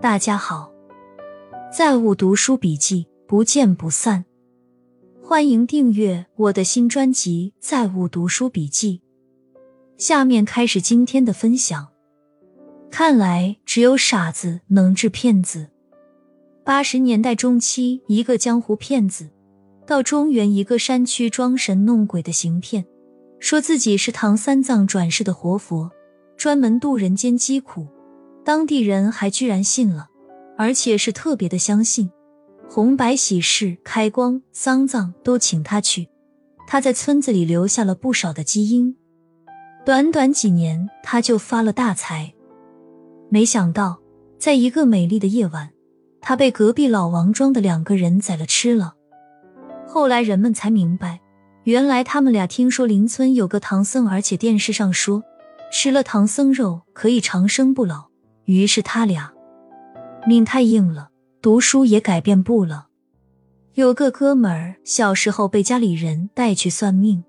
大家好，在物读书笔记不见不散。欢迎订阅我的新专辑《在物读书笔记》。下面开始今天的分享。看来只有傻子能治骗子。八十年代中期，一个江湖骗子到中原一个山区装神弄鬼的行骗，说自己是唐三藏转世的活佛，专门渡人间疾苦。当地人还居然信了，而且是特别的相信。红白喜事、开光、丧葬都请他去。他在村子里留下了不少的基因，短短几年他就发了大财。没想到，在一个美丽的夜晚，他被隔壁老王庄的两个人宰了吃了。后来人们才明白，原来他们俩听说邻村有个唐僧，而且电视上说吃了唐僧肉可以长生不老。于是他俩命太硬了，读书也改变不了。有个哥们儿小时候被家里人带去算命，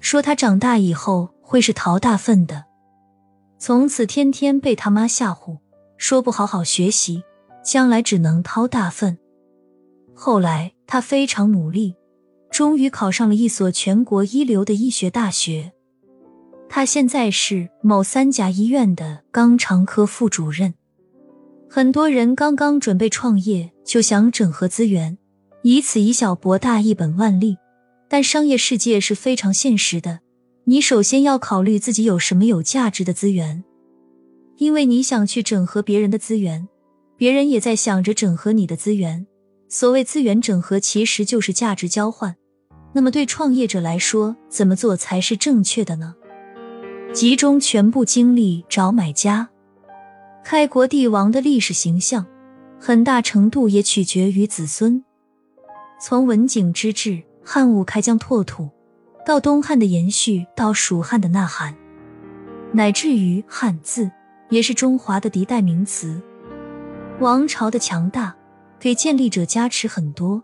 说他长大以后会是淘大粪的，从此天天被他妈吓唬，说不好好学习，将来只能掏大粪。后来他非常努力，终于考上了一所全国一流的医学大学。他现在是某三甲医院的肛肠科副主任。很多人刚刚准备创业，就想整合资源，以此以小博大，一本万利。但商业世界是非常现实的，你首先要考虑自己有什么有价值的资源，因为你想去整合别人的资源，别人也在想着整合你的资源。所谓资源整合，其实就是价值交换。那么对创业者来说，怎么做才是正确的呢？集中全部精力找买家。开国帝王的历史形象，很大程度也取决于子孙。从文景之治、汉武开疆拓土，到东汉的延续，到蜀汉的呐喊，乃至于汉字，也是中华的敌代名词。王朝的强大，给建立者加持很多。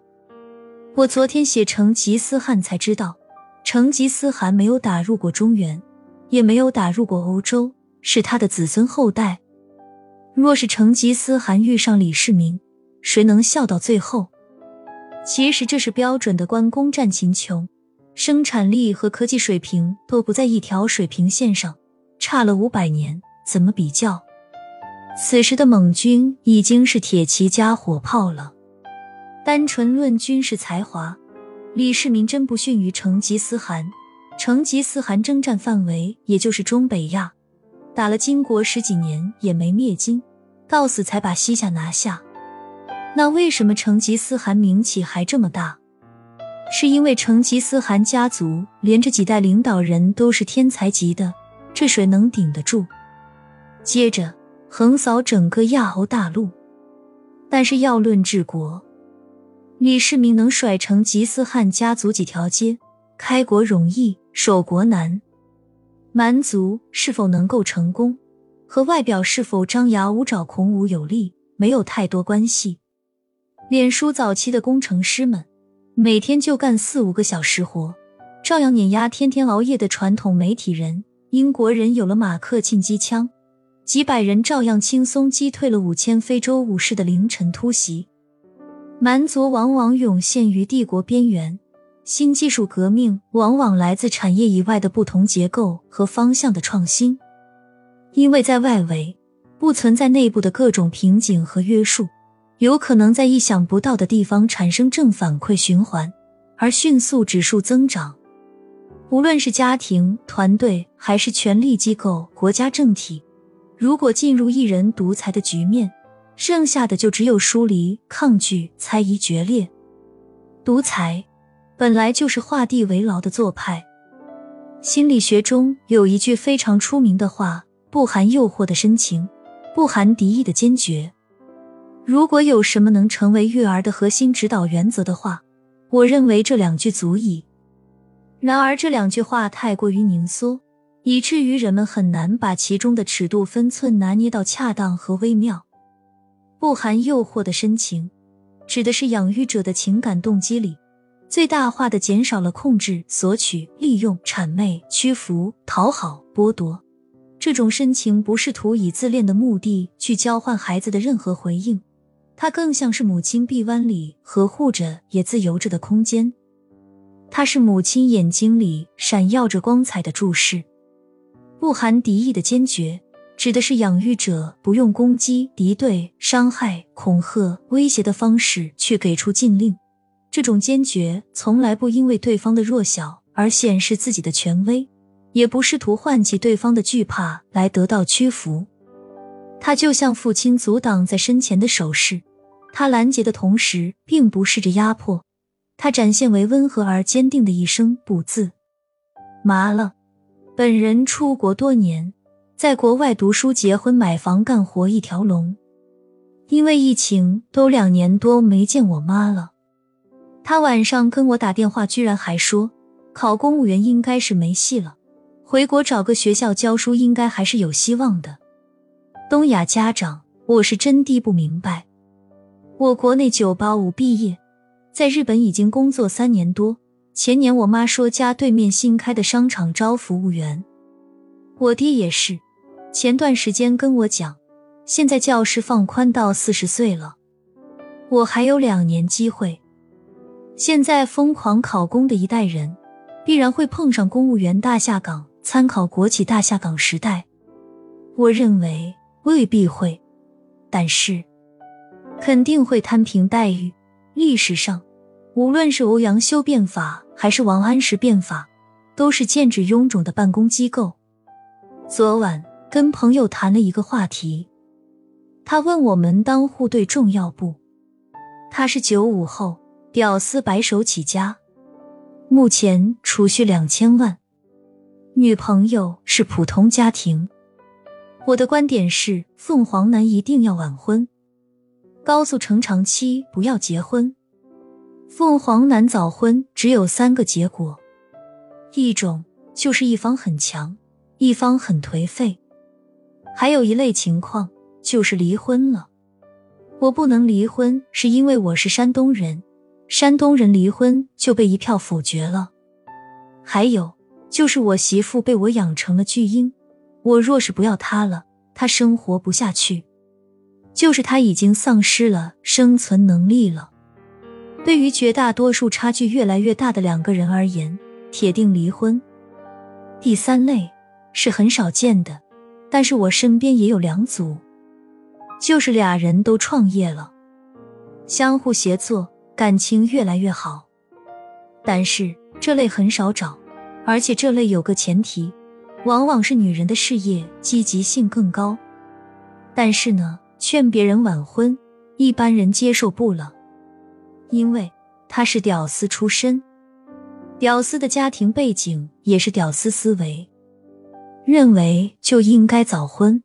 我昨天写成吉思汗才知道，成吉思汗没有打入过中原。也没有打入过欧洲，是他的子孙后代。若是成吉思汗遇上李世民，谁能笑到最后？其实这是标准的关公战秦琼，生产力和科技水平都不在一条水平线上，差了五百年，怎么比较？此时的蒙军已经是铁骑加火炮了。单纯论军事才华，李世民真不逊于成吉思汗。成吉思汗征战范围也就是中北亚，打了金国十几年也没灭金，到死才把西夏拿下。那为什么成吉思汗名气还这么大？是因为成吉思汗家族连着几代领导人都是天才级的，这谁能顶得住？接着横扫整个亚欧大陆。但是要论治国，李世民能甩成吉思汗家族几条街？开国容易。守国难，蛮族是否能够成功，和外表是否张牙舞爪、孔武有力没有太多关系。脸书早期的工程师们，每天就干四五个小时活，照样碾压天天熬夜的传统媒体人。英国人有了马克沁机枪，几百人照样轻松击退了五千非洲武士的凌晨突袭。蛮族往往涌现于帝国边缘。新技术革命往往来自产业以外的不同结构和方向的创新，因为在外围不存在内部的各种瓶颈和约束，有可能在意想不到的地方产生正反馈循环，而迅速指数增长。无论是家庭、团队，还是权力机构、国家政体，如果进入一人独裁的局面，剩下的就只有疏离、抗拒、猜疑、决裂、独裁。本来就是画地为牢的做派。心理学中有一句非常出名的话：“不含诱惑的深情，不含敌意的坚决。”如果有什么能成为育儿的核心指导原则的话，我认为这两句足矣。然而这两句话太过于凝缩，以至于人们很难把其中的尺度分寸拿捏到恰当和微妙。不含诱惑的深情，指的是养育者的情感动机里。最大化的减少了控制、索取、利用、谄媚、屈服、讨好、剥夺，这种深情不是图以自恋的目的去交换孩子的任何回应，它更像是母亲臂弯里呵护着也自由着的空间。它是母亲眼睛里闪耀着光彩的注视，不含敌意的坚决，指的是养育者不用攻击、敌对、伤害、恐吓、威胁的方式去给出禁令。这种坚决从来不因为对方的弱小而显示自己的权威。也不试图唤起对方的惧怕来得到屈服，他就像父亲阻挡在身前的手势，他拦截的同时，并不试着压迫，他展现为温和而坚定的一声“不”字。麻了，本人出国多年，在国外读书、结婚、买房、干活一条龙，因为疫情都两年多没见我妈了。他晚上跟我打电话，居然还说考公务员应该是没戏了。回国找个学校教书，应该还是有希望的。东亚家长，我是真的不明白。我国内九八五毕业，在日本已经工作三年多。前年我妈说家对面新开的商场招服务员，我爹也是。前段时间跟我讲，现在教师放宽到四十岁了，我还有两年机会。现在疯狂考公的一代人，必然会碰上公务员大下岗。参考国企大下岗时代，我认为未必会，但是肯定会摊平待遇。历史上，无论是欧阳修变法还是王安石变法，都是剑指臃肿的办公机构。昨晚跟朋友谈了一个话题，他问我门当户对重要不？他是九五后，屌丝白手起家，目前储蓄两千万。女朋友是普通家庭，我的观点是：凤凰男一定要晚婚，高速成长期不要结婚。凤凰男早婚只有三个结果：一种就是一方很强，一方很颓废；还有一类情况就是离婚了。我不能离婚，是因为我是山东人，山东人离婚就被一票否决了。还有。就是我媳妇被我养成了巨婴，我若是不要她了，她生活不下去。就是她已经丧失了生存能力了。对于绝大多数差距越来越大的两个人而言，铁定离婚。第三类是很少见的，但是我身边也有两组，就是俩人都创业了，相互协作，感情越来越好。但是这类很少找。而且这类有个前提，往往是女人的事业积极性更高。但是呢，劝别人晚婚，一般人接受不了，因为他是屌丝出身，屌丝的家庭背景也是屌丝思维，认为就应该早婚。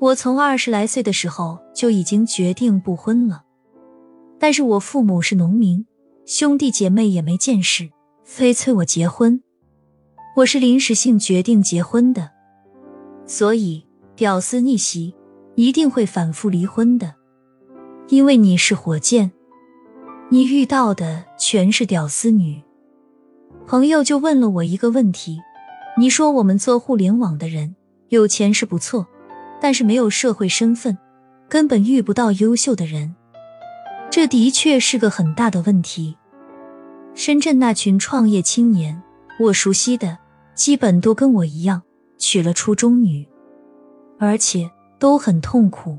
我从二十来岁的时候就已经决定不婚了，但是我父母是农民，兄弟姐妹也没见识，非催我结婚。我是临时性决定结婚的，所以屌丝逆袭一定会反复离婚的，因为你是火箭，你遇到的全是屌丝女。朋友就问了我一个问题：你说我们做互联网的人有钱是不错，但是没有社会身份，根本遇不到优秀的人，这的确是个很大的问题。深圳那群创业青年，我熟悉的。基本都跟我一样娶了初中女，而且都很痛苦。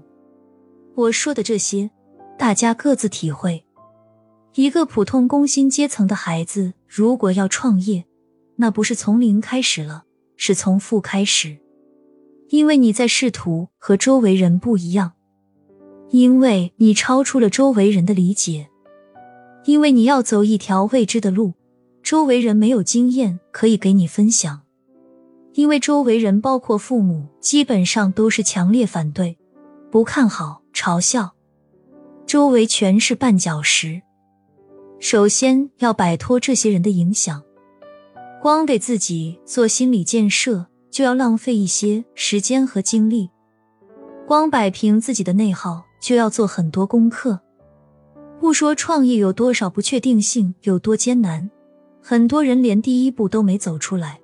我说的这些，大家各自体会。一个普通工薪阶层的孩子，如果要创业，那不是从零开始了，是从负开始。因为你在试图和周围人不一样，因为你超出了周围人的理解，因为你要走一条未知的路。周围人没有经验可以给你分享，因为周围人包括父母基本上都是强烈反对、不看好、嘲笑，周围全是绊脚石。首先要摆脱这些人的影响，光给自己做心理建设就要浪费一些时间和精力，光摆平自己的内耗就要做很多功课。不说创业有多少不确定性，有多艰难。很多人连第一步都没走出来，